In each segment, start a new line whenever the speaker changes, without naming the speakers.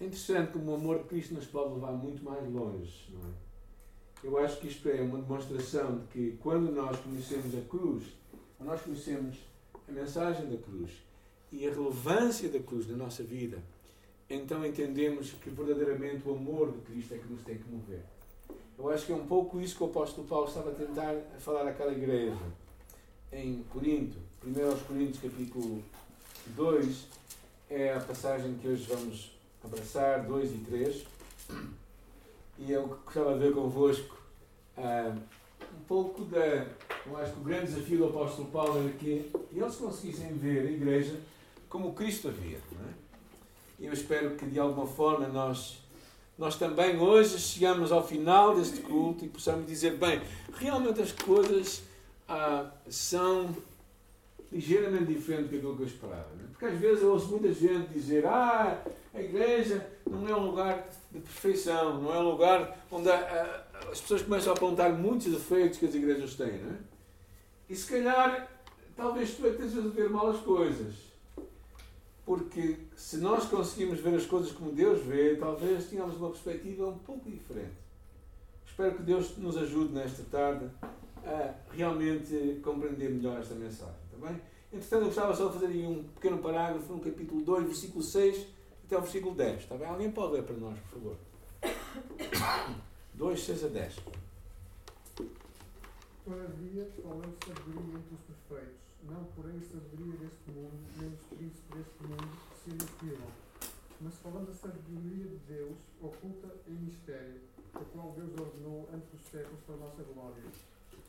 é interessante como o amor de Cristo nos pode levar muito mais longe, não é? Eu acho que isto é uma demonstração de que quando nós conhecemos a cruz, quando nós conhecemos a mensagem da cruz e a relevância da cruz na nossa vida, então entendemos que verdadeiramente o amor de Cristo é que nos tem que mover. Eu acho que é um pouco isso que o apóstolo Paulo estava a tentar falar àquela igreja em Corinto, 1 aos Coríntios capítulo 2, é a passagem que hoje vamos abraçar, 2 e 3. E eu gostava de ver convosco uh, um pouco da. Eu acho que o grande desafio do apóstolo Paulo era que eles conseguissem ver a igreja como Cristo a via. É? Eu espero que de alguma forma nós, nós também hoje chegamos ao final deste culto e possamos dizer: bem, realmente as coisas ah, são ligeiramente diferentes do que eu esperava. É? Porque às vezes eu ouço muita gente dizer: ah, a igreja não é um lugar de perfeição, não é um lugar onde as pessoas começam a apontar muitos defeitos que as igrejas têm. Não é? E se calhar, talvez tu é estejas a ver mal as coisas. Porque se nós conseguimos ver as coisas como Deus vê, talvez tenhamos uma perspectiva um pouco diferente. Espero que Deus nos ajude nesta tarde a realmente compreender melhor esta mensagem. Bem? Entretanto, eu gostava só de fazer aí um pequeno parágrafo no capítulo 2, versículo 6 até o versículo 10. Está bem? Alguém pode ler para nós, por favor? 2, 6 a 10.
Todavia, falando sabedoria entre os perfeitos não porém sabedoria deste mundo, nem os príncipes deste mundo que se inspiram, mas falando a sabedoria de Deus, oculta em mistério, a qual Deus ordenou antes dos séculos para a nossa glória,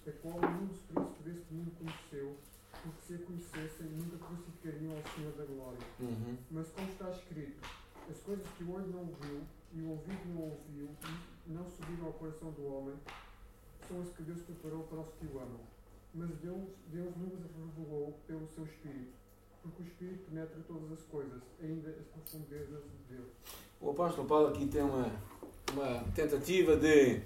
a qual nenhum dos príncipes deste mundo conheceu, porque se a conhecessem nunca crucificariam ao Senhor da glória.
Uhum.
Mas como está escrito, as coisas que o olho não viu e o ouvido não ouviu e não subiram ao coração do homem, são as que Deus preparou para os que o amam mas Deus, Deus nos revelou pelo seu Espírito, porque o Espírito penetra todas as coisas, ainda as profundezas de Deus.
O apóstolo Paulo aqui tem uma, uma tentativa de uh,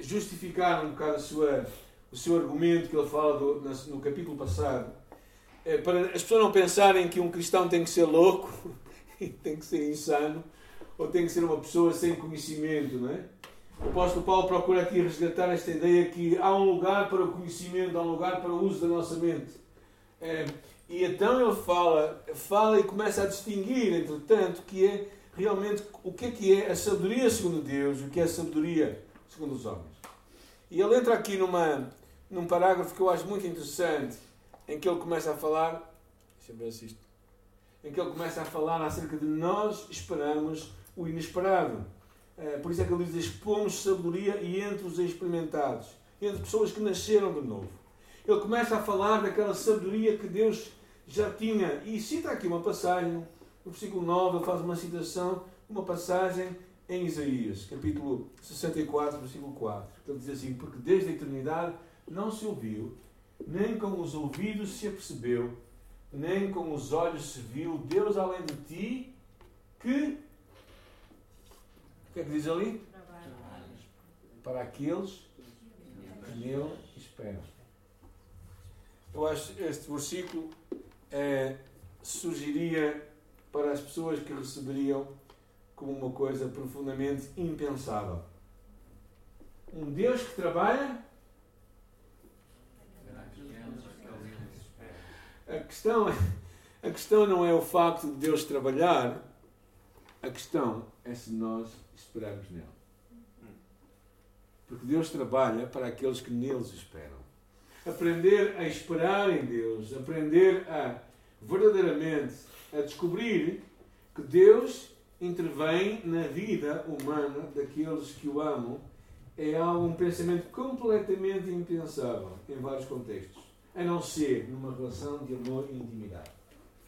justificar um bocado a sua, o seu argumento que ele fala do, no, capítulo passado, uh, para as pessoas não pensarem que um cristão tem que ser louco, tem que ser insano, ou tem que ser uma pessoa sem conhecimento, não é? O apóstolo Paulo procura aqui resgatar esta ideia que há um lugar para o conhecimento, há um lugar para o uso da nossa mente. É, e então ele fala, fala e começa a distinguir, entretanto, que é realmente o que é que é a sabedoria segundo Deus o que é a sabedoria segundo os homens. E ele entra aqui numa, num parágrafo que eu acho muito interessante, em que ele começa a falar, deixa eu ver se isto, em que ele começa a falar acerca de nós esperamos o inesperado. Eh, por isso é que ele diz: expomos sabedoria e entre os experimentados, entre pessoas que nasceram de novo. Ele começa a falar daquela sabedoria que Deus já tinha. E cita aqui uma passagem, no versículo 9, ele faz uma citação, uma passagem em Isaías, capítulo 64, versículo 4. Ele diz assim: Porque desde a eternidade não se ouviu, nem com os ouvidos se apercebeu, nem com os olhos se viu Deus além de ti, que o que é que diz ali? Para aqueles que nele esperam. Eu acho que este versículo é, surgiria para as pessoas que receberiam como uma coisa profundamente impensável. Um Deus que trabalha. A questão, a questão não é o facto de Deus trabalhar, a questão é se nós esperamos nele. Porque Deus trabalha para aqueles que neles esperam. Aprender a esperar em Deus, aprender a verdadeiramente a descobrir que Deus intervém na vida humana daqueles que o amam é algo, um pensamento completamente impensável em vários contextos, a não ser numa relação de amor e intimidade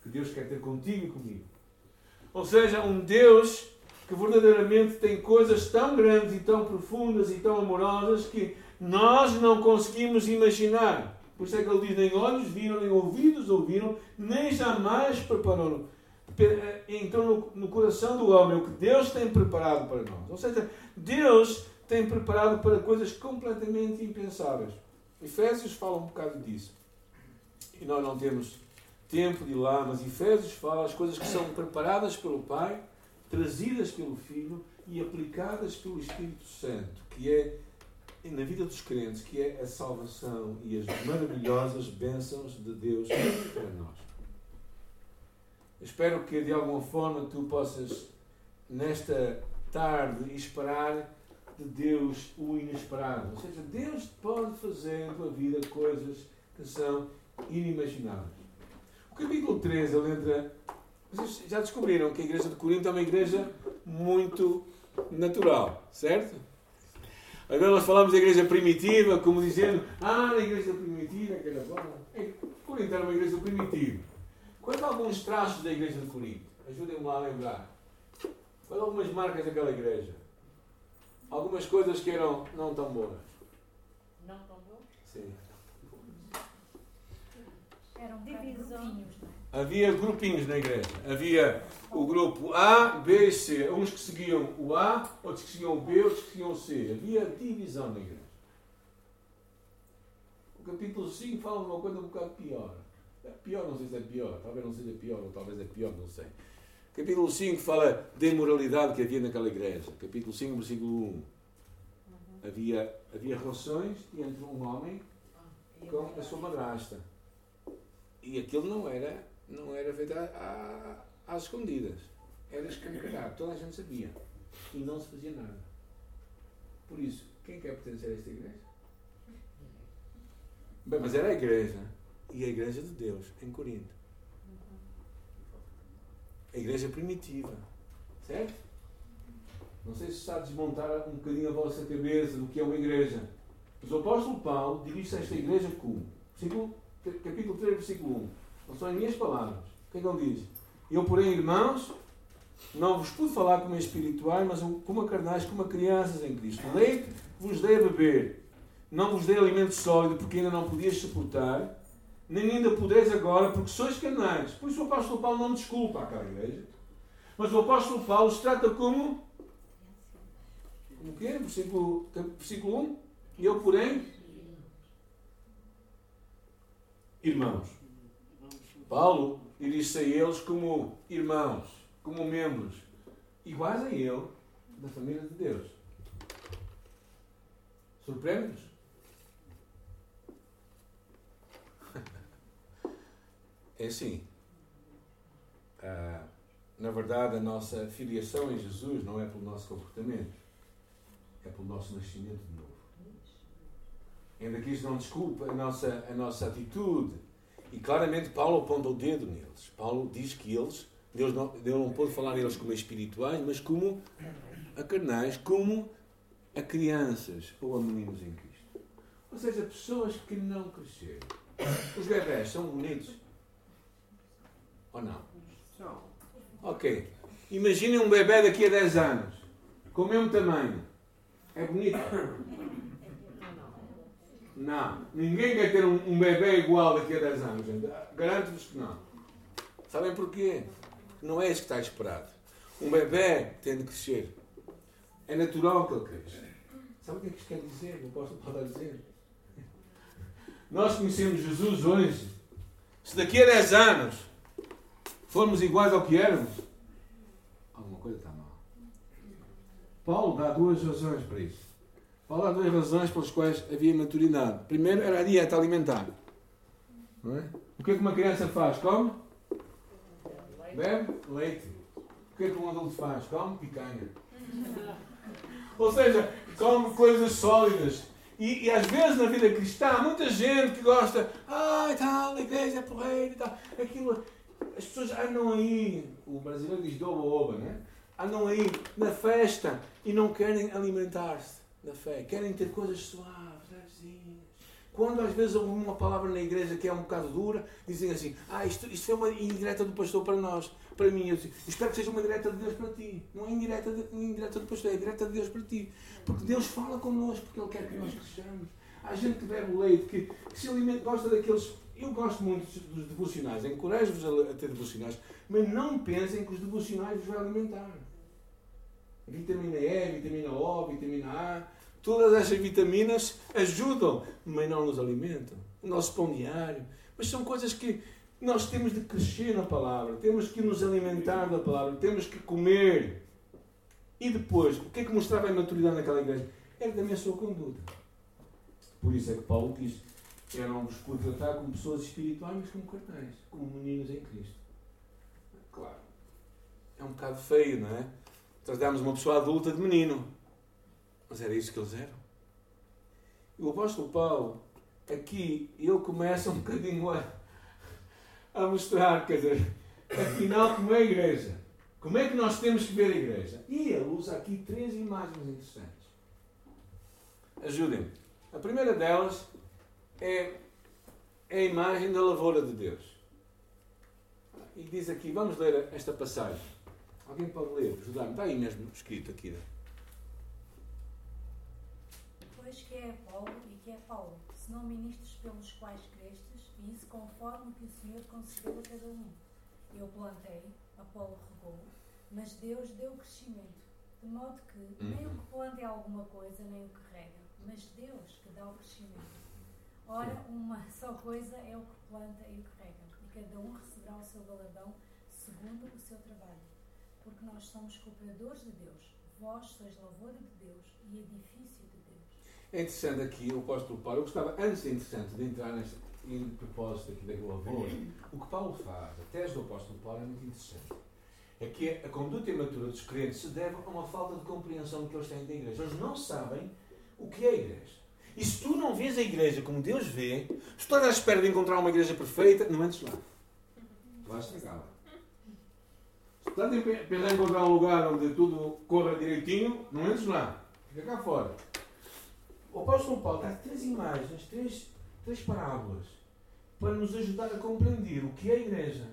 que Deus quer ter contigo e comigo. Ou seja, um Deus que verdadeiramente tem coisas tão grandes e tão profundas e tão amorosas que nós não conseguimos imaginar. Por isso é que ele diz: nem olhos viram, nem ouvidos ouviram, nem jamais prepararam. Então, no, no coração do homem, o que Deus tem preparado para nós. Ou seja, Deus tem preparado para coisas completamente impensáveis. Efésios fala um bocado disso. E nós não temos tempo de ir lá, mas Efésios fala as coisas que são preparadas pelo Pai trazidas pelo Filho e aplicadas pelo Espírito Santo, que é na vida dos crentes, que é a salvação e as maravilhosas bênçãos de Deus para nós. Espero que de alguma forma tu possas, nesta tarde, esperar de Deus o inesperado. Ou seja, Deus pode fazer na tua vida coisas que são inimagináveis. O capítulo 13, ele entra. Vocês já descobriram que a igreja de Corinto é uma igreja muito natural, certo? Agora nós falamos da igreja primitiva, como dizendo, ah, na igreja primitiva, que era bom. Corinto era uma igreja primitiva. Quais alguns traços da igreja de Corinto? Ajudem-me lá a lembrar. Quais algumas marcas daquela igreja? Algumas coisas que eram não tão boas.
Não tão boas?
Sim.
Eram divisões,
é? Havia grupinhos na igreja. Havia o grupo A, B e C. Uns que seguiam o A, outros que seguiam o B, outros que seguiam o C. Havia divisão na igreja. O capítulo 5 fala de uma coisa um bocado pior. É pior, não sei se é pior. Talvez não seja pior, ou talvez é pior, não sei. Capítulo 5 fala da imoralidade que havia naquela igreja. Capítulo 5, versículo 1. Uhum. Havia, havia relações entre um homem com a sua madrasta. E aquilo não era, não era feito às escondidas. Era escancarado. Toda a gente sabia. E não se fazia nada. Por isso, quem quer pertencer a esta igreja? Bem, mas era a igreja. E a igreja de Deus, em Corinto. A igreja primitiva. Certo? Não sei se está a desmontar um bocadinho a vossa cabeça do que é uma igreja. Mas o apóstolo Paulo dirige-se a esta igreja como? Capítulo 3, versículo 1. Não são as minhas palavras. O que é que ele diz? Eu, porém, irmãos, não vos pude falar como espirituais, mas como carnais, como crianças em Cristo. Leite vos dei a beber. Não vos dei alimento sólido, porque ainda não podias suportar, nem ainda podeis agora, porque sois carnais. Por isso o apóstolo Paulo não desculpa aquela igreja. Mas o apóstolo Paulo se trata como. Como que é? Versículo, versículo 1. E eu, porém, irmãos. Paulo dirige-se a eles como irmãos, como membros, iguais a ele, da família de Deus. Surpreende-nos? É assim. Ah, na verdade, a nossa filiação em Jesus não é pelo nosso comportamento, é pelo nosso nascimento de novo. Ainda que isto não desculpa a nossa, a nossa atitude. E claramente Paulo aponta o dedo neles. Paulo diz que eles, Deus não, Deus não pode falar neles como espirituais, mas como a carnais, como a crianças ou a meninos em Cristo. Ou seja, pessoas que não cresceram. Os bebés são bonitos. Ou não? São. Ok. Imaginem um bebê daqui a 10 anos, com o mesmo tamanho. É bonito? Não. Ninguém quer ter um, um bebê igual daqui a 10 anos, gente. Garanto-vos que não. Sabem porquê? Não é isso que está esperado. Um bebê tem de crescer. É natural que ele cresça. Sabe o que é que isto quer dizer? Não posso falar dizer. Nós conhecemos Jesus hoje. Se daqui a 10 anos formos iguais ao que éramos, alguma coisa está mal. Paulo dá duas razões para isso. Paulo dá duas razões pelas quais havia maturidade. Primeiro era a dieta alimentar. É? O que é que uma criança faz? Come? Bebe leite. O que é que um adulto faz? Come picanha. Ou seja, come coisas sólidas. E, e, às vezes na vida cristã há muita gente que gosta, ah, tal, a igreja é porreira e tal. Aquilo, as pessoas andam aí, o brasileiro diz oba-oba, né? Andam aí na festa e não querem alimentar-se da fé. Querem ter coisas suaves, levezinhas. Quando às vezes ouvem uma palavra na igreja que é um bocado dura, dizem assim: Ah, isto, isto foi uma indireta do pastor para nós, para mim. Eu espero que seja uma direta de Deus para ti. Não é indireta, de, indireta do pastor, é direta de Deus para ti. Porque Deus fala connosco, porque Ele quer que nós cresçamos. Há gente que bebe leite, que, que se alimenta, gosta daqueles eu gosto muito dos devocionais, encorajo-vos a, ter devocionais, mas não pensem que os devocionais vos vão alimentar. Vitamina E, vitamina O, vitamina A, todas essas vitaminas ajudam, mas não nos alimentam. O nosso pão diário. Mas são coisas que nós temos de crescer na palavra, temos que nos alimentar da palavra, temos que comer. E depois, o que é que mostrava a maturidade naquela igreja? Era também a sua conduta. Por isso é que Paulo diz: eram-vos por tratar como pessoas espirituais, mas como carnais, como meninos em Cristo. Claro, é um bocado feio, não é? Tratámos uma pessoa adulta de menino. Mas era isso que eles eram. E o apóstolo Paulo, aqui, ele começa um bocadinho a, a mostrar, quer dizer, afinal, como é a igreja. Como é que nós temos que ver a igreja? E ele usa aqui três imagens interessantes. Ajudem-me. A primeira delas é, é a imagem da lavoura de Deus. E diz aqui, vamos ler esta passagem. Alguém pode ler, ajudar-me? Está aí mesmo escrito aqui. Né?
Pois que é Paulo e que é Paulo, senão ministros pelos quais crestes, isso conforme o que o Senhor concedeu a cada um. Eu plantei, Apolo regou, mas Deus deu crescimento, de modo que nem o que planta é alguma coisa, nem o que rega, mas Deus que dá o crescimento. Ora, uma só coisa é o que planta e o que rega, e cada um receberá o seu galardão segundo o seu trabalho. Porque nós somos cooperadores de Deus, vós sois lavoura de Deus e edifício de Deus.
É interessante aqui o apóstolo Paulo, eu gostava, antes interessante, de entrar neste em propósito aqui da lavoura, o que Paulo faz, a tese do apóstolo Paulo é muito interessante. É que a conduta imatura dos crentes se deve a uma falta de compreensão que eles têm da igreja. Eles não sabem o que é a igreja. E se tu não vês a igreja como Deus vê, se tu estás à espera de encontrar uma igreja perfeita, não entres lá. Tu vais estragá-la. Se estás a pensar em encontrar um lugar onde tudo corra direitinho, não entres lá. Fica cá fora. O apóstolo Paulo dá três imagens, três, três parábolas, para nos ajudar a compreender o que é a igreja.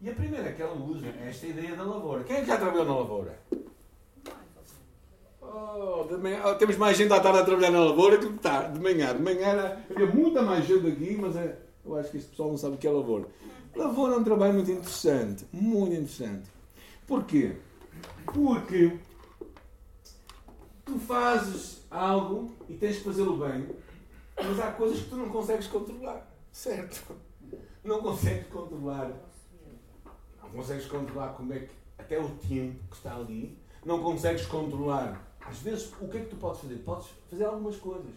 E a primeira que ela usa é esta ideia da lavoura. Quem é que já trabalhou na lavoura? Oh, manhã, oh, temos mais gente à tarde a trabalhar na lavoura que de, tarde, de manhã. De manhã havia muita mais gente aqui, mas é, eu acho que este pessoal não sabe o que é lavoura. Lavoura é um trabalho muito interessante. Muito interessante. Porquê? Porque tu fazes algo e tens que fazê-lo bem, mas há coisas que tu não consegues controlar. Certo? Não consegues controlar. Não consegues controlar como é que. Até o tempo que está ali. Não consegues controlar às vezes, o que é que tu podes fazer? Podes fazer algumas coisas.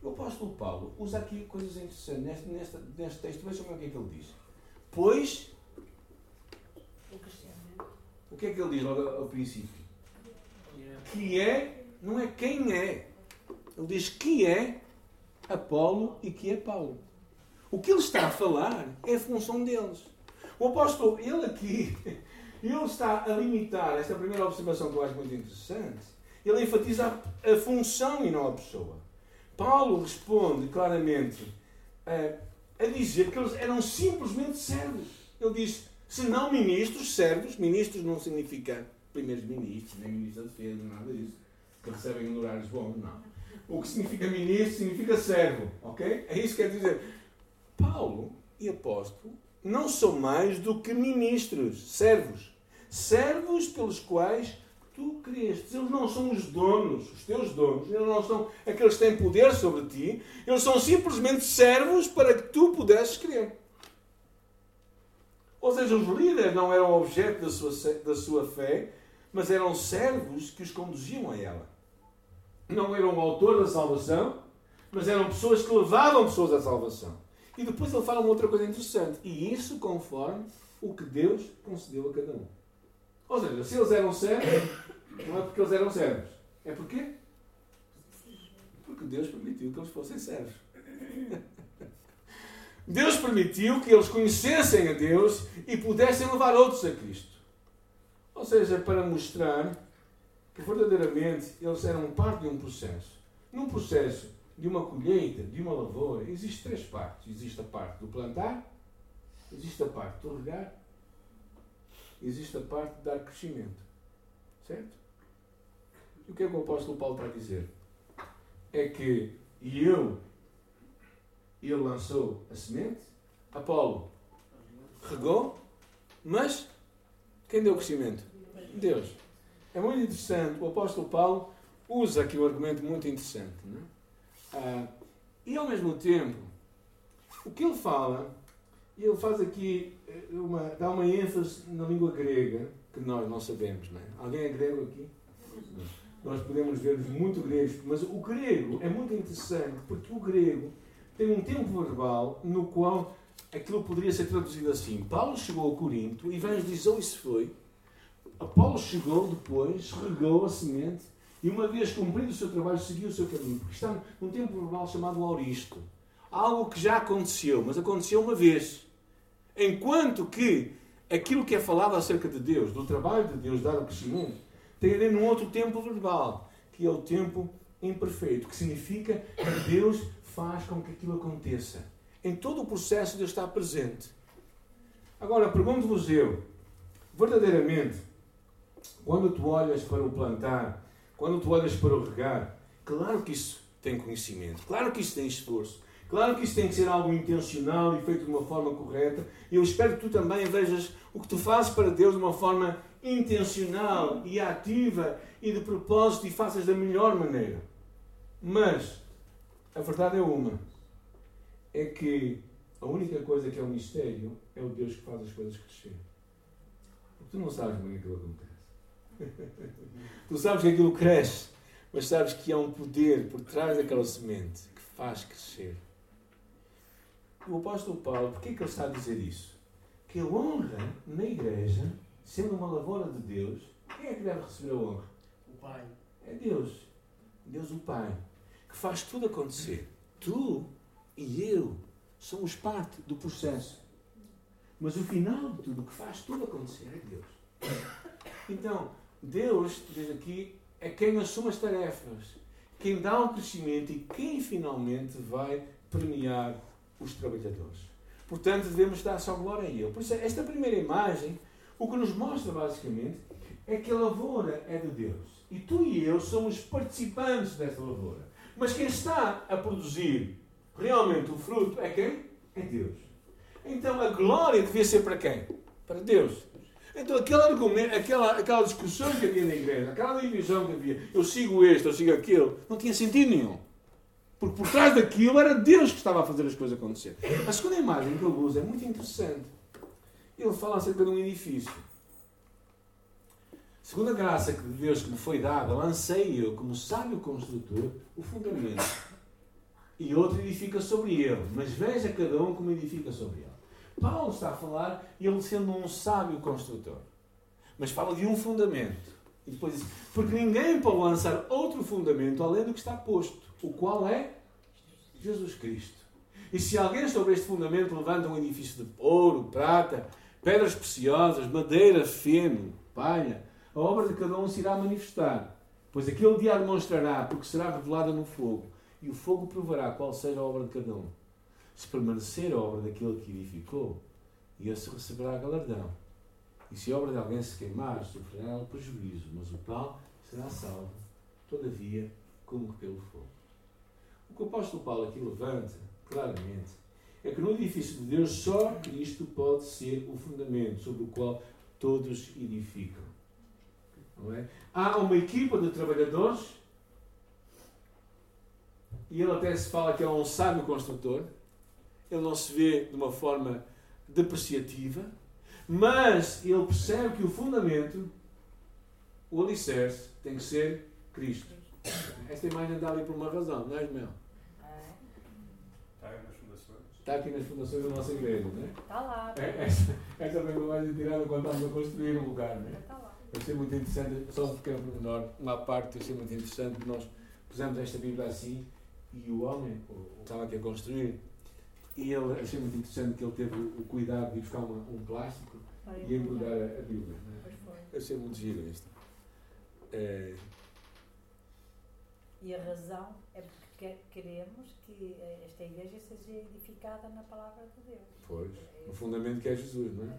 O apóstolo Paulo usa aqui coisas interessantes neste, neste, neste texto. Vejam o que é que ele diz. Pois. O que é que ele diz logo ao princípio? Que é, não é quem é. Ele diz que é Apolo e que é Paulo. O que ele está a falar é a função deles. O apóstolo, ele aqui, ele está a limitar esta primeira observação que eu acho muito interessante ele enfatiza a, função e não a pessoa. Paulo responde claramente a, a dizer que eles eram simplesmente servos. Ele diz, se não ministros, servos, ministros não significa primeiros ministros, nem ministros da defesa, nada disso, que recebem honorários bons, não. O que significa ministro significa servo, ok? É isso que quer dizer. Paulo e apóstolo não são mais do que ministros, servos. Servos pelos quais tu crestes. Eles não são os donos, os teus donos, eles não são aqueles que têm poder sobre ti, eles são simplesmente servos para que tu pudesses crer. Ou seja, os líderes não eram objeto da sua, da sua fé, mas eram servos que os conduziam a ela. Não eram o autor da salvação, mas eram pessoas que levavam pessoas à salvação. E depois ele fala uma outra coisa interessante. E isso conforme o que Deus concedeu a cada um. Ou seja, se eles eram servos, não é porque eles eram servos. É porque? Porque Deus permitiu que eles fossem servos. Deus permitiu que eles conhecessem a Deus e pudessem levar outros a Cristo. Ou seja, para mostrar que verdadeiramente eles eram parte de um processo. Num processo de uma colheita, de uma lavoura, existem três partes. Existe a parte do plantar, existe a parte do regar existe a parte de dar crescimento. Certo? E o que é que o apóstolo Paulo está a dizer? É que eu, ele lançou a semente, Apolo regou, mas quem deu o crescimento? Deus. É muito interessante. O apóstolo Paulo usa aqui um argumento muito interessante. É? ah, e ao mesmo tempo, o que ele fala E ele faz aqui, eh, uma, dá uma ênfase na língua grega, que nós não sabemos, não é? Alguém é grego aqui? Nós podemos ver muito gregos, mas o grego é muito interessante porque o grego tem um tempo verbal no qual aquilo poderia ser traduzido assim. Paulo chegou a Corinto, e se foi. Apolo chegou depois, regou a semente e uma vez cumprido o seu trabalho, seguiu o seu caminho. Porque está num tempo verbal chamado auristo. Algo que já aconteceu, mas aconteceu uma vez. Enquanto que aquilo que é falado acerca de Deus, do trabalho de Deus dado ao crescimento, tem a ver num outro tempo verbal, que é o tempo imperfeito, que significa que Deus faz com que aquilo aconteça. Em todo o processo Deus está presente. Agora, pergunto-vos eu, verdadeiramente, quando tu olhas para o plantar, quando tu olhas para o regar, claro que isso tem conhecimento, claro que isso tem esforço, claro que isso tem que ser algo intencional e feito de uma forma correta. E eu espero que tu também vejas o que tu fazes para Deus de uma forma intencional e ativa e de propósito e faças da melhor maneira. Mas a verdade é uma: é que a única coisa que é um mistério é o Deus que faz as coisas crescer. Porque tu não sabes bem aquilo que acontece. tu sabes que aquilo cresce, mas sabes que há um poder por trás daquela semente que faz crescer. O apóstolo Paulo, porquê que ele está a dizer isso? Que a honra na igreja, sendo uma lavoura de Deus, quem é que deve receber a honra?
O Pai.
É Deus. Deus o Pai. Que faz tudo acontecer. Tu e eu somos parte do processo. Mas o final de tudo, o que faz tudo acontecer, é Deus. Então, Deus, diz aqui, é quem assume as tarefas, quem dá o crescimento e quem finalmente vai premiar os trabalhadores. Portanto, devemos dar só glória a Ele. Por isso, esta primeira imagem, o que nos mostra basicamente é que a lavoura é de Deus. E tu e eu somos participantes desta lavoura. Mas quem está a produzir realmente o fruto é quem? É Deus. Então a glória devia ser para quem? Para Deus. Então aquele argumento, aquela, aquela discussão que havia na igreja, aquela divisão que havia, eu sigo este, eu sigo aquele, não tinha sentido nenhum. Porque por trás daquilo era Deus que estava a fazer as coisas acontecer. A segunda imagem que ele usa é muito interessante. Ele fala acerca de um edifício. Segundo a graça de Deus que me foi dada, lancei eu, como sábio construtor, o fundamento. E outro edifica sobre ele. Mas veja cada um como edifica sobre ele. Paulo está a falar, ele sendo um sábio construtor. Mas fala de um fundamento. E depois diz, porque ninguém pode lançar outro fundamento além do que está posto, o qual é Jesus Cristo. E se alguém sobre este fundamento levanta um edifício de ouro, prata, pedras preciosas, madeira, feno, palha, a obra de cada um se irá manifestar. Pois aquele dia demonstrará, porque será revelada no fogo, e o fogo provará qual seja a obra de cada um se permanecer a obra daquele que edificou, esse receberá galardão. E se a obra de alguém se queimar, sofrerá ela prejuízo, mas o tal será salvo, todavia, como que pelo fogo. O que o apóstolo Paulo aqui levanta, claramente, é que no edifício de Deus só Cristo pode ser o fundamento sobre o qual todos edificam. É? Há uma equipa de trabalhadores, e ele até se fala que é um sábio construtor, ele não se vê de uma forma depreciativa, mas ele percebe que o fundamento, o alicerce, tem que ser Cristo. Esta imagem está ali por uma razão, não é, Mel?
Está aí nas fundações.
Está aqui nas fundações da nossa igreja, não é?
Está lá.
É, Esta, esta foi uma imagem tirada quando estávamos a construir um lugar, não é?
Está lá.
Eu achei muito interessante, só um pequeno pormenor, uma parte, eu achei muito interessante que nós pusemos esta Bíblia assim e o homem, o, o que estava aqui a construir, e ele achei muito interessante que ele teve o cuidado de ir buscar uma, um plástico e embrulhar a, a Bíblia. É?
Pois foi.
Achei muito giro isto. É,
E a razão é porque que- queremos que eh, esta igreja seja edificada na palavra de Deus.
pois,
É
no
isso.
fundamento que é Jesus, não é?
É.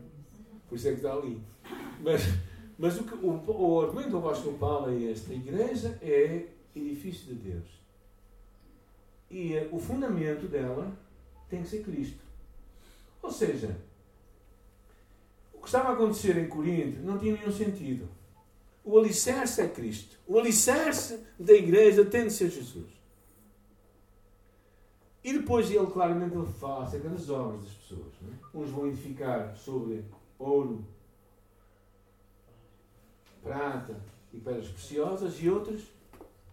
Por isso é que está ali. Mas, mas o, que, o, o argumento do apóstolo Paulo é este: a igreja é edifício de Deus. E eh, o fundamento dela tem que ser Cristo. Ou seja, o que estava a acontecer em Corinto não tinha nenhum sentido. O alicerce é Cristo. O alicerce da igreja tem de ser Jesus. E depois ele claramente ele fala acerca das obras das pessoas. É? Uns vão edificar sobre ouro, prata e pedras preciosas e outros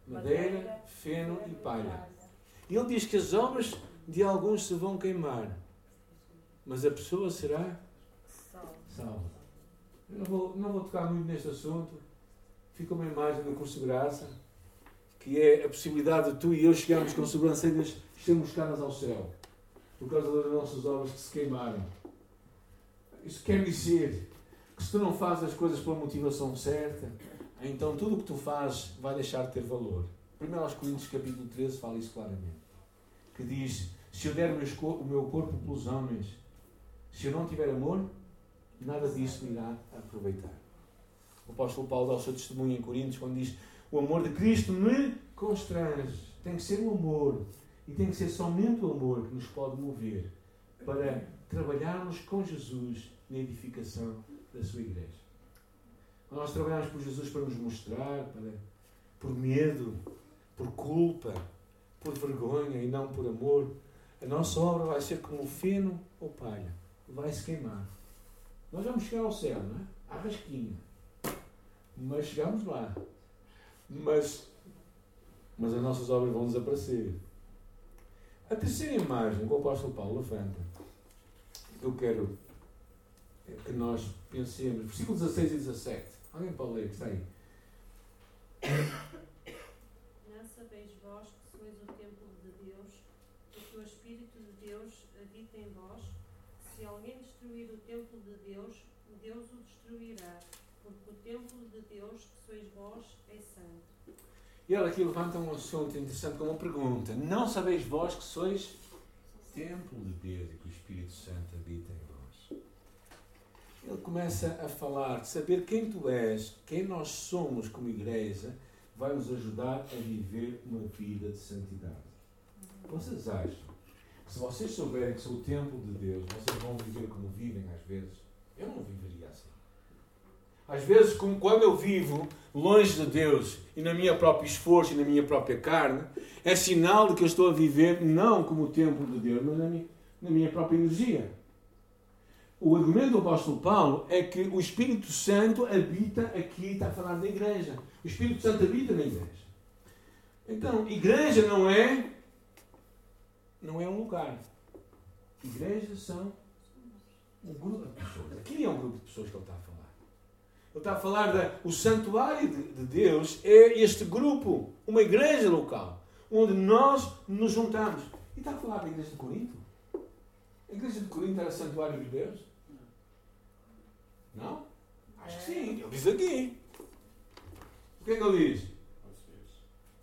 madeira, feno e palha. E ele diz que as obras de alguns se vão queimar, mas a pessoa será salva. Eu não vou, não vou tocar muito neste assunto. Fica uma imagem do curso de graça, que é a possibilidade de tu e eu chegarmos com sobrancelhas sermos caras ao céu, por causa das nossas obras que se queimaram. Isso quer dizer que se tu não fazes as coisas pela motivação certa, então tudo o que tu fazes vai deixar de ter valor. 1 aos Coríntios capítulo 13 fala isso claramente. Que diz, se eu der o meu corpo pelos homens, se eu não tiver amor, nada disso me irá aproveitar. O apóstolo Paulo dá o seu testemunho em Coríntios quando diz, o amor de Cristo me constrange. Tem que ser o amor. E tem que ser somente o amor que nos pode mover para trabalharmos com Jesus na edificação da sua igreja. Nós trabalhamos por Jesus para nos mostrar, para, por medo, por culpa, por vergonha e não por amor. A nossa obra vai ser como feno ou palha, vai se queimar. Nós vamos chegar ao céu, não é? À rasquinha. Mas chegamos lá. Mas, mas as nossas obras vão desaparecer. A terceira imagem que o apóstolo Paulo levanta, eu quero que nós pensemos, versículos 16 e 17. Alguém pode ler que está aí?
Não sabeis vós que sois o templo de Deus e que o Espírito de Deus habita em vós? Se alguém destruir o templo de Deus, Deus o destruirá, porque o templo de Deus que sois vós é santo.
E ela aqui levanta um assunto interessante com uma pergunta. Não sabeis vós que sois templo de Deus e que o Espírito Santo habita em vós? ele começa a falar de saber quem tu és, quem nós somos como igreja, vai nos ajudar a viver uma vida de santidade. Vocês acham se vocês souberem que sou o templo de Deus, vocês vão viver como vivem às vezes? Eu não viveria assim. Às vezes, como quando eu vivo longe de Deus e na minha própria esforço e na minha própria carne, é sinal de que eu estou a viver não como o templo de Deus, mas na minha, na minha própria energia o argumento do apóstolo Paulo é que o Espírito Santo habita aqui, está a falar da igreja. O Espírito Santo habita na igreja. Então, igreja não é não é um lugar. Igrejas são um grupo de pessoas. Aqui é um grupo de pessoas que ele está a falar. Ele está a falar da o santuário de, de Deus é este grupo, uma igreja local, onde nós nos juntamos. E está a falar da igreja de Corinto? A igreja de Corinto era santuário de Deus? Não? Acho que sim. Ele diz aqui. O que é que ele diz?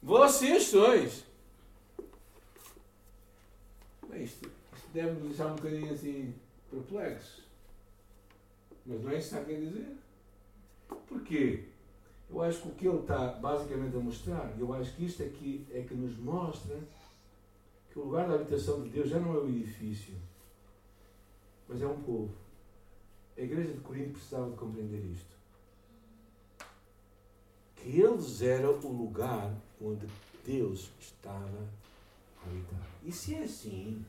Vocês sois. Isto, isto deve me deixar um bocadinho assim perplexo. Mas não é isso que está a querer dizer. Porquê? Eu acho que o que ele está basicamente a mostrar, eu acho que isto aqui é que nos mostra que o lugar da habitação de Deus já não é o edifício, mas é um povo. A igreja de Corinto precisava de compreender isto. Que eles eram o lugar onde Deus estava E se é assim,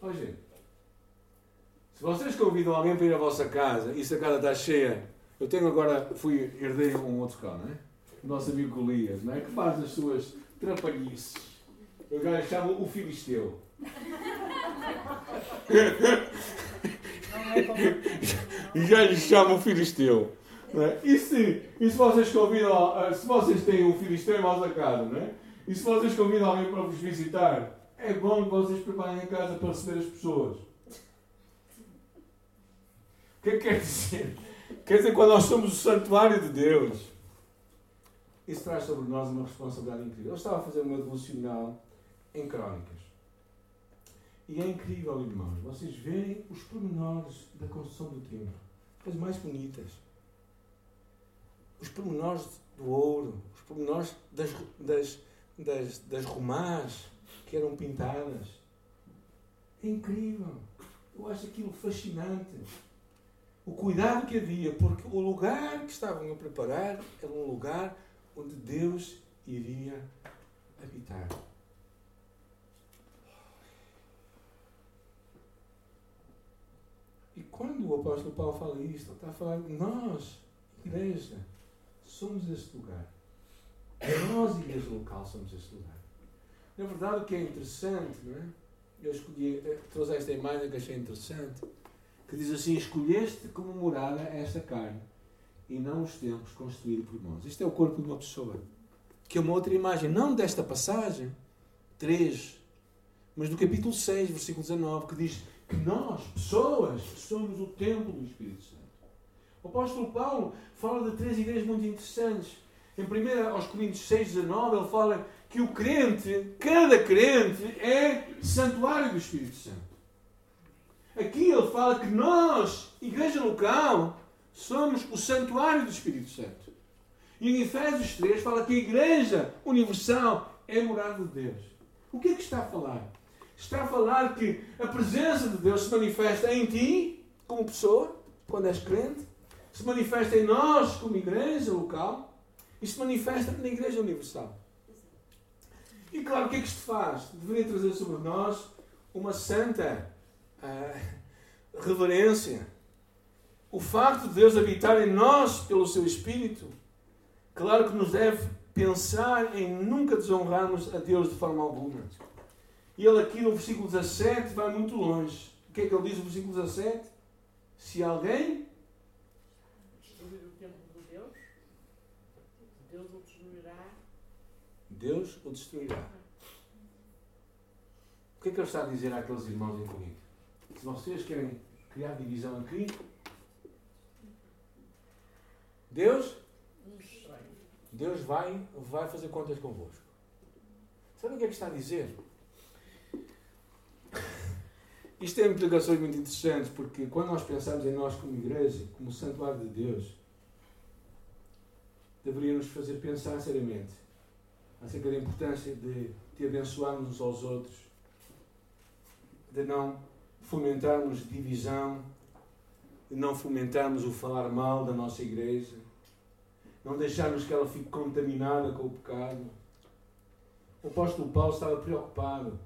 ó gente, se vocês convidam alguém para ir à vossa casa e se a casa está cheia, eu tenho agora, fui, herdei um outro cão, não é? O nosso amigo Golias, não é? Que faz as suas trapalhices. Eu já chamo o Filisteu. e já lhe chama o Filisteu. É? E, se, e se vocês convidam, se vocês têm um Filisteu em vossa casa, não é? E se vocês convidam alguém para vos visitar, é bom que vocês preparem a casa para receber as pessoas. O que é que quer dizer? Quer dizer, quando nós somos o santuário de Deus, isso traz sobre nós uma responsabilidade incrível. Eu estava a fazer uma devocional em Crónicas. E é incrível, irmãos, vocês verem os pormenores da construção do templo. As mais bonitas. Os pormenores do ouro, os pormenores das, das, das, das romãs que eram pintadas. É incrível. Eu acho aquilo fascinante. O cuidado que havia, porque o lugar que estavam a preparar era um lugar onde Deus iria habitar. E quando o apóstolo Paulo fala isto, está a falar, nós, igreja, somos este lugar. Nós, igreja local, somos esse lugar. Na verdade, o que é interessante, não é? Eu escolhi, eh, trouxe esta imagem que achei interessante, que diz assim: Escolheste como morada esta carne e não os templos construídos por mãos. Isto é o corpo de uma pessoa. Que é uma outra imagem, não desta passagem, 3, mas do capítulo 6, versículo 19, que diz que nós, pessoas, somos o templo do Espírito Santo. O apóstolo Paulo fala de três ideias muito interessantes. Em 1 aos Coríntios 6, 19, ele fala que o crente, cada crente, é santuário do Espírito Santo. Aqui ele fala que nós, igreja local, somos o santuário do Espírito Santo. E em Efésios 3 fala que a igreja universal é morada de Deus. O que é que está a falar? Está a falar que a presença de Deus se manifesta em ti, como pessoa, quando és crente, se manifesta em nós, como igreja local, se manifesta na igreja universal. E claro, o que é que isto faz? Deveria trazer sobre nós uma santa uh, reverência. O facto de Deus habitar em nós pelo seu Espírito, claro que nos deve pensar em nunca desonrarmos a Deus de forma alguma. E ele aqui no versículo 17 vai muito longe. O que é que ele diz no versículo 17? Se alguém
destruir o templo de Deus, Deus o destruirá.
Deus o destruirá. O que é que ele está a dizer àqueles irmãos em Corinto? Se vocês querem criar divisão aqui, Deus, Deus vai, vai fazer contas convosco. Sabe o que é que está a dizer? Isto tem implicações muito interessantes, porque quando nós pensamos em nós como igreja, como santuário de Deus, deveria nos fazer pensar seriamente acerca da importância de, de abençoarmos uns aos outros, de não fomentarmos divisão, de não fomentarmos o falar mal da nossa igreja, não deixarmos que ela fique contaminada com o pecado. O apóstolo Paulo estava preocupado,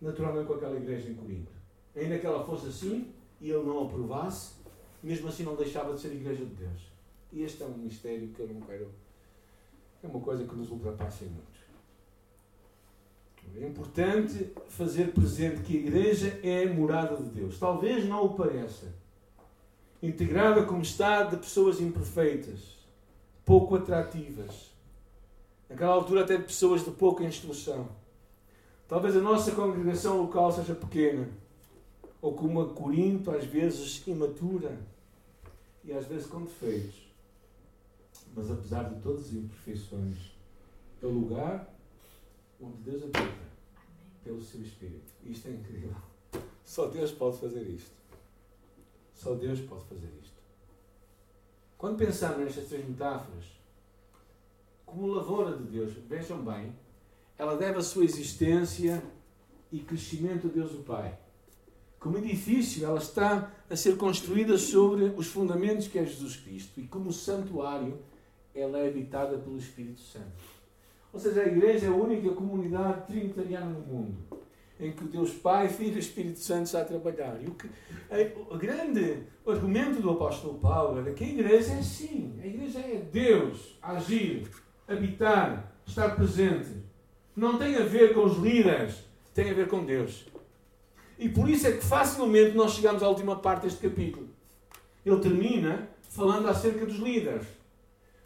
naturalmente, com aquela igreja em Corinto. Ainda que ela fosse assim e ele não aprovasse, mesmo assim não deixava de ser igreja de Deus. E este é um mistério que eu não quero. É uma coisa que nos ultrapassa muito. É importante fazer presente que a igreja é a morada de Deus. Talvez não o pareça. Integrada como está de pessoas imperfeitas, pouco atrativas. Naquela altura, até de pessoas de pouca instrução. Talvez a nossa congregação local seja pequena, ou como a Corinto, às vezes imatura e às vezes com defeitos. Mas apesar de todas as imperfeições, é lugar onde Deus habita pelo seu Espírito. Isto é incrível. Só Deus pode fazer isto. Só Deus pode fazer isto. Quando pensamos nestas três metáforas, como lavoura de Deus, vejam bem, ela deve a sua existência e crescimento a Deus o Pai. Como edifício, ela está a ser construída sobre os fundamentos que é Jesus Cristo. E como santuário, ela é habitada pelo Espírito Santo. Ou seja, a igreja é a única comunidade trinitariana no mundo em que o Deus Pai, Filho e Espírito Santo está a trabalhar. E o, que, o grande argumento do apóstolo Paulo era que a igreja é assim. A igreja é Deus agir, habitar, estar presente. Não tem a ver com os líderes, tem a ver com Deus. E por isso é que facilmente nós chegamos à última parte deste capítulo. Ele termina falando acerca dos líderes.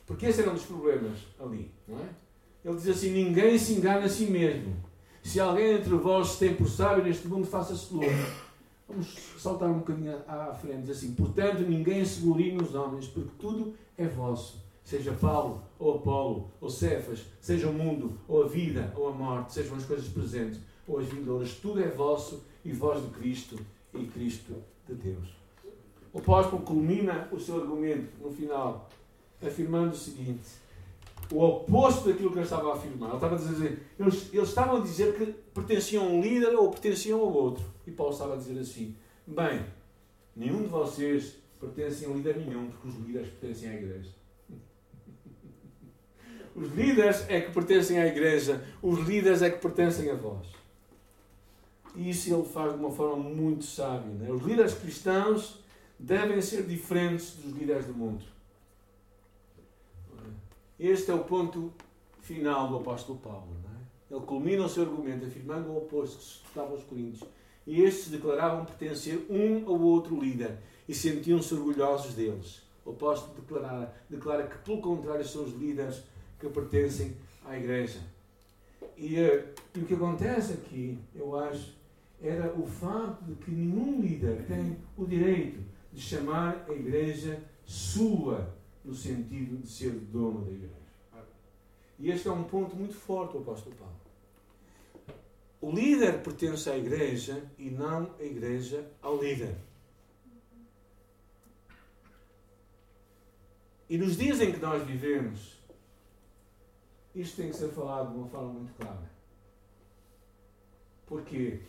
Porque esse era um dos problemas ali, não é? Ele diz assim: Ninguém se engana a si mesmo. Se alguém entre vós tem por sábio neste mundo, faça-se louco. Vamos saltar um bocadinho à frente. Diz assim: Portanto, ninguém se glorie nos homens, porque tudo é vosso. Seja Paulo, ou Apolo, ou Cefas, seja o mundo, ou a vida, ou a morte, sejam as coisas presentes, ou as vindouras, tudo é vosso e vós de Cristo e Cristo de Deus. O apóstolo culmina o seu argumento no final, afirmando o seguinte: o oposto daquilo que ele estava a afirmar. Ele estava a dizer, eles, eles estavam a dizer que pertenciam a um líder ou pertenciam ao outro. E Paulo estava a dizer assim: bem, nenhum de vocês pertence a um líder nenhum, porque os líderes pertencem à igreja. Os líderes é que pertencem à igreja, os líderes é que pertencem a vós. E isso ele faz de uma forma muito sábia. Né? Os líderes cristãos devem ser diferentes dos líderes do mundo. Este é o ponto final do apóstolo Paulo. É? Ele culmina o seu argumento afirmando o oposto que se estavam os coríntios. E estes declaravam pertencer um ao outro líder e sentiam-se orgulhosos deles. O apóstolo declara, declara que, pelo contrário, são os líderes que pertencem à igreja. E, eh, e o que acontece aqui, eu acho, era o facto de que nenhum líder tem o direito de chamar a igreja sua, no sentido de ser dono da igreja. E este é um ponto muito forte do apóstolo Paulo. O líder pertence à igreja e não a igreja ao líder. E nos dias em que nós vivemos, isto tem que ser falado de uma forma muito clara. Porquê?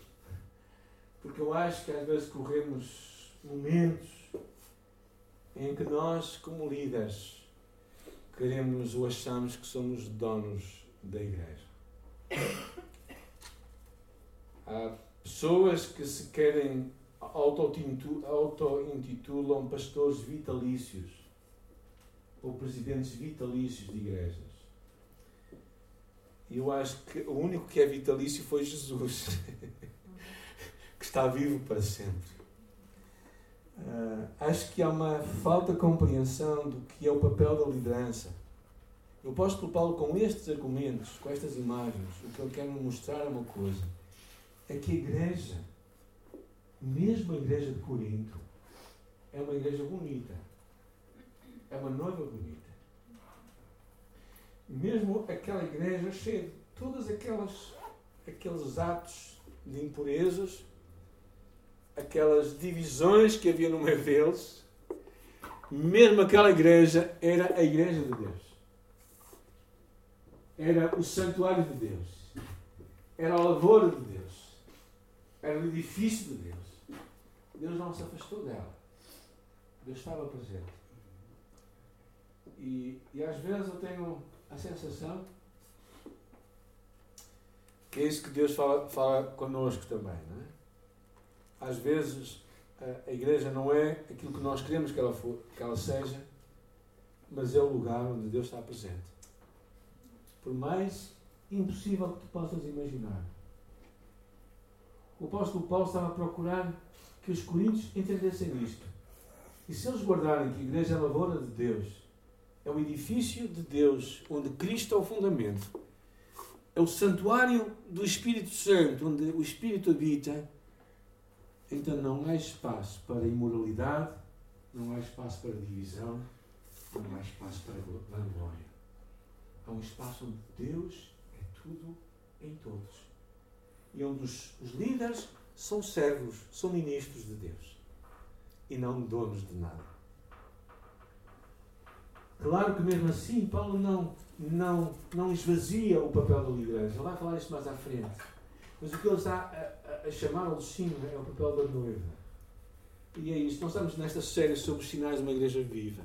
Porque eu acho que às vezes corremos momentos em que nós, como líderes, queremos ou achamos que somos donos da igreja. Há pessoas que se querem auto-intitulam pastores vitalícios ou presidentes vitalícios de igrejas. Eu acho que o único que é vitalício foi Jesus, que está vivo para sempre. Uh, acho que há uma falta de compreensão do que é o papel da liderança. O apóstolo Paulo, com estes argumentos, com estas imagens, o que ele quer mostrar é uma coisa: é que a igreja, mesmo a igreja de Corinto, é uma igreja bonita. É uma noiva bonita. Mesmo aquela igreja cheia de aquelas aqueles atos de impurezas, aquelas divisões que havia no meio deles, mesmo aquela igreja era a igreja de Deus. Era o santuário de Deus. Era a lavoura de Deus. Era o edifício de Deus. Deus não se afastou dela. Deus estava presente. E, e às vezes eu tenho a sensação que é isso que Deus fala, fala connosco também, não é? Às vezes a igreja não é aquilo que nós queremos que ela, for, que ela seja, mas é o lugar onde Deus está presente. Por mais impossível que tu possas imaginar. O apóstolo Paulo estava a procurar que os coríntios entendessem isto. E se eles guardarem que a igreja é a lavoura de Deus, é o edifício de Deus, onde Cristo é o fundamento, é o santuário do Espírito Santo, onde o Espírito habita, então não há espaço para imoralidade, não há espaço para divisão, não há espaço para vanglória. Há um espaço onde Deus é tudo em todos. E onde os, os líderes são servos, são ministros de Deus. E não donos de nada. Claro que mesmo assim Paulo não, não, não esvazia o papel da liderança. Ele vai falar isso mais à frente. Mas o que ele está a, a chamar ao destino é o papel da noiva. E é isto. Nós estamos nesta série sobre os sinais de uma igreja viva.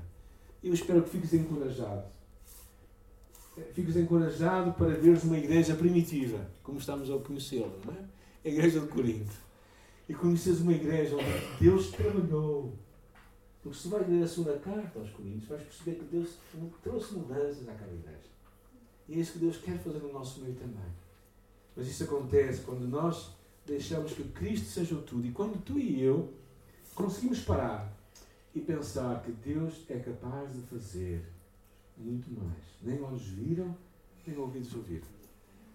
Eu espero que fiques encorajado. Fiques encorajado para veres uma igreja primitiva, como estamos a conhecê-la, não é? A igreja de Corinto. E conheces uma igreja onde Deus trabalhou. Porque se vais ler a segunda carta aos Coríntios, vais perceber que Deus trouxe mudanças àquela igreja. E é isso que Deus quer fazer no nosso meio também. Mas isso acontece quando nós deixamos que Cristo seja o tudo. E quando tu e eu conseguimos parar e pensar que Deus é capaz de fazer muito mais. Nem olhos viram, nem ouvidos ouviram.